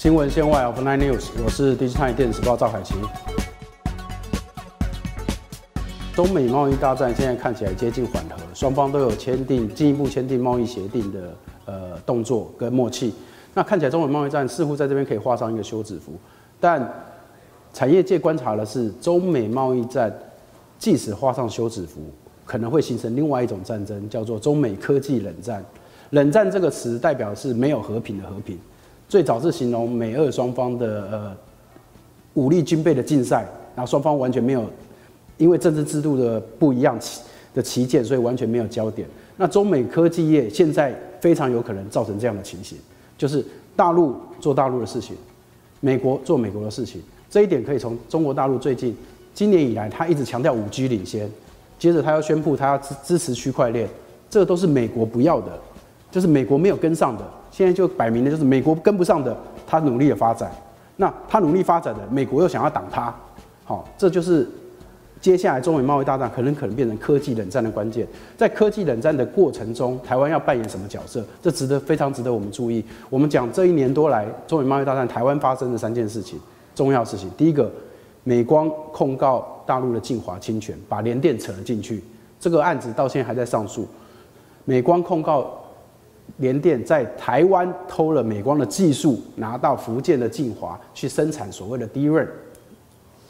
新闻线外 of Nine News，我是第一台电子报赵海琪。中美贸易大战现在看起来接近缓和，双方都有签订进一步签订贸易协定的呃动作跟默契。那看起来中美贸易战似乎在这边可以画上一个休止符，但产业界观察的是，中美贸易战即使画上休止符，可能会形成另外一种战争，叫做中美科技冷战。冷战这个词代表是没有和平的和平，最早是形容美俄双方的呃武力军备的竞赛，然后双方完全没有因为政治制度的不一样的旗舰，所以完全没有焦点。那中美科技业现在非常有可能造成这样的情形，就是大陆做大陆的事情，美国做美国的事情。这一点可以从中国大陆最近今年以来，他一直强调五 G 领先，接着他要宣布他要支支持区块链，这个都是美国不要的，就是美国没有跟上的，现在就摆明的就是美国跟不上的，他努力的发展，那他努力发展的，美国又想要挡他，好，这就是接下来中美贸易大战可能可能变成科技冷战的关键，在科技冷战的过程中，台湾要扮演什么角色？这值得非常值得我们注意。我们讲这一年多来中美贸易大战，台湾发生的三件事情。重要事情，第一个，美光控告大陆的晋华侵权，把联电扯了进去。这个案子到现在还在上诉。美光控告联电在台湾偷了美光的技术，拿到福建的晋华去生产所谓的 DRAM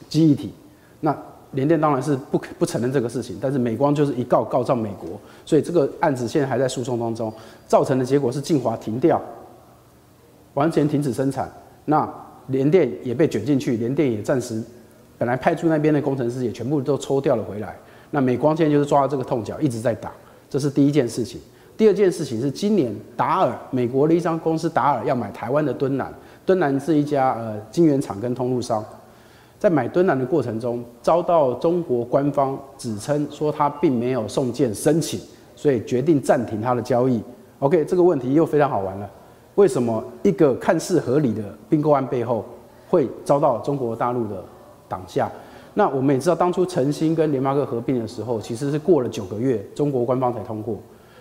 记忆体。那联电当然是不不承认这个事情，但是美光就是一告告上美国，所以这个案子现在还在诉讼当中。造成的结果是晋华停掉，完全停止生产。那联电也被卷进去，联电也暂时本来派驻那边的工程师也全部都抽调了回来。那美光现在就是抓到这个痛脚，一直在打，这是第一件事情。第二件事情是今年达尔美国的一家公司达尔要买台湾的敦南，敦南是一家呃晶圆厂跟通路商，在买敦南的过程中遭到中国官方指称说他并没有送件申请，所以决定暂停他的交易。OK，这个问题又非常好玩了。为什么一个看似合理的并购案背后会遭到中国大陆的挡下？那我们也知道，当初晨星跟联发科合并的时候，其实是过了九个月，中国官方才通过。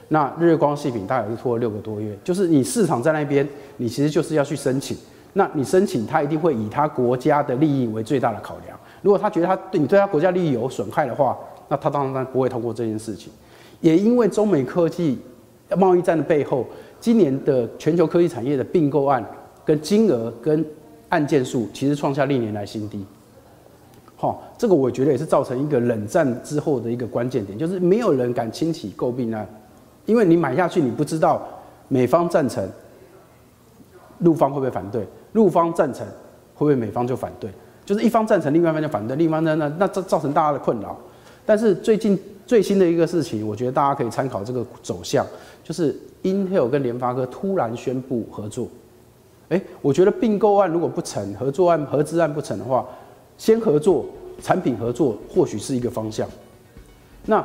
那日月光细品大概是拖了六个多月。就是你市场在那边，你其实就是要去申请。那你申请，他一定会以他国家的利益为最大的考量。如果他觉得他对你对他国家利益有损害的话，那他当然不会通过这件事情。也因为中美科技贸易战的背后。今年的全球科技产业的并购案跟金额跟案件数，其实创下历年来新低。好，这个我觉得也是造成一个冷战之后的一个关键点，就是没有人敢轻启诟病案，因为你买下去，你不知道美方赞成，陆方会不会反对？陆方赞成，会不会美方就反对？就是一方赞成，另外一方就反对，另一方呢，那那造造成大家的困扰。但是最近最新的一个事情，我觉得大家可以参考这个走向，就是。Intel 跟联发科突然宣布合作，哎，我觉得并购案如果不成，合作案、合资案不成的话，先合作，产品合作或许是一个方向。那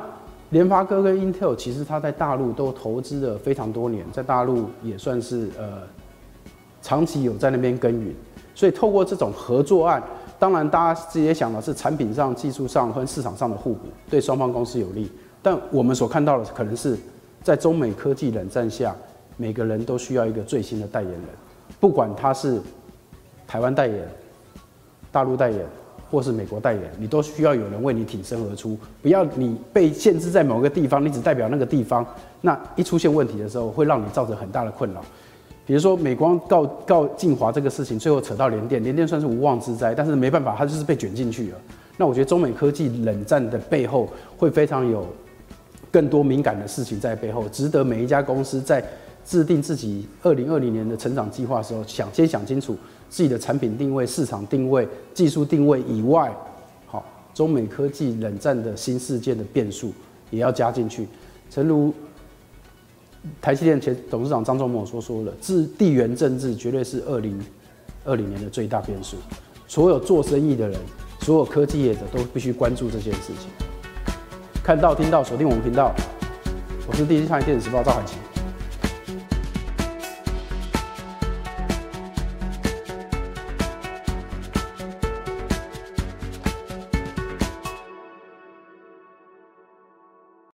联发科跟 Intel 其实它在大陆都投资了非常多年，在大陆也算是呃长期有在那边耕耘，所以透过这种合作案，当然大家直接想的是产品上、技术上和市场上的互补，对双方公司有利。但我们所看到的可能是。在中美科技冷战下，每个人都需要一个最新的代言人，不管他是台湾代言、大陆代言，或是美国代言，你都需要有人为你挺身而出。不要你被限制在某个地方，你只代表那个地方，那一出现问题的时候，会让你造成很大的困扰。比如说美光告告晋华这个事情，最后扯到联电，联电算是无妄之灾，但是没办法，它就是被卷进去了。那我觉得中美科技冷战的背后会非常有。更多敏感的事情在背后，值得每一家公司在制定自己二零二零年的成长计划的时候，想先想清楚自己的产品定位、市场定位、技术定位以外，好，中美科技冷战的新事件的变数也要加进去。诚如台积电前董事长张忠谋所说的，自地缘政治绝对是二零二零年的最大变数。所有做生意的人，所有科技业者都必须关注这件事情。看到、听到，锁定我们频道。我是第一财电子时报赵海琪。